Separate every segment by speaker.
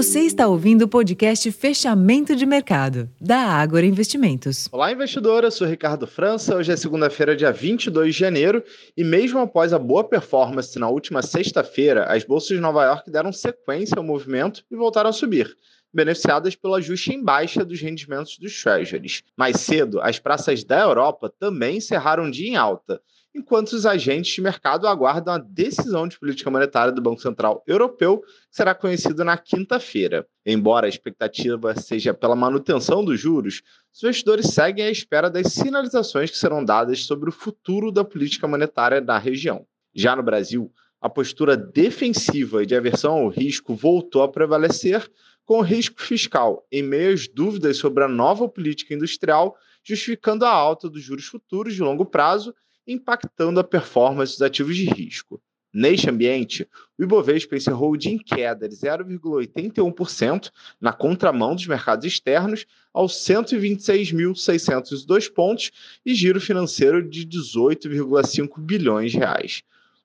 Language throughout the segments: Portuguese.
Speaker 1: Você está ouvindo o podcast Fechamento de Mercado, da Ágora Investimentos.
Speaker 2: Olá, investidora. Eu sou Ricardo França. Hoje é segunda-feira, dia 22 de janeiro, e mesmo após a boa performance na última sexta-feira, as bolsas de Nova York deram sequência ao movimento e voltaram a subir beneficiadas pelo ajuste em baixa dos rendimentos dos treasuries. Mais cedo, as praças da Europa também encerraram o dia em alta, enquanto os agentes de mercado aguardam a decisão de política monetária do Banco Central Europeu, que será conhecida na quinta-feira. Embora a expectativa seja pela manutenção dos juros, os investidores seguem à espera das sinalizações que serão dadas sobre o futuro da política monetária na região. Já no Brasil, a postura defensiva e de aversão ao risco voltou a prevalecer, com o risco fiscal em meio às dúvidas sobre a nova política industrial, justificando a alta dos juros futuros de longo prazo impactando a performance dos ativos de risco. Neste ambiente, o Ibovespa encerrou o dia em queda de 0,81% na contramão dos mercados externos aos 126.602 pontos e giro financeiro de 18,5 bilhões de reais.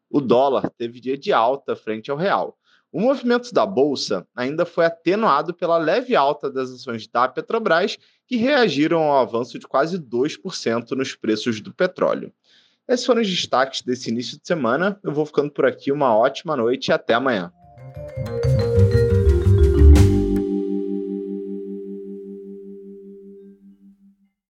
Speaker 2: O dólar teve dia de alta frente ao real. O movimento da bolsa ainda foi atenuado pela leve alta das ações da Petrobras, que reagiram ao avanço de quase 2% nos preços do petróleo. Esses foram os destaques desse início de semana. Eu vou ficando por aqui. Uma ótima noite e até amanhã.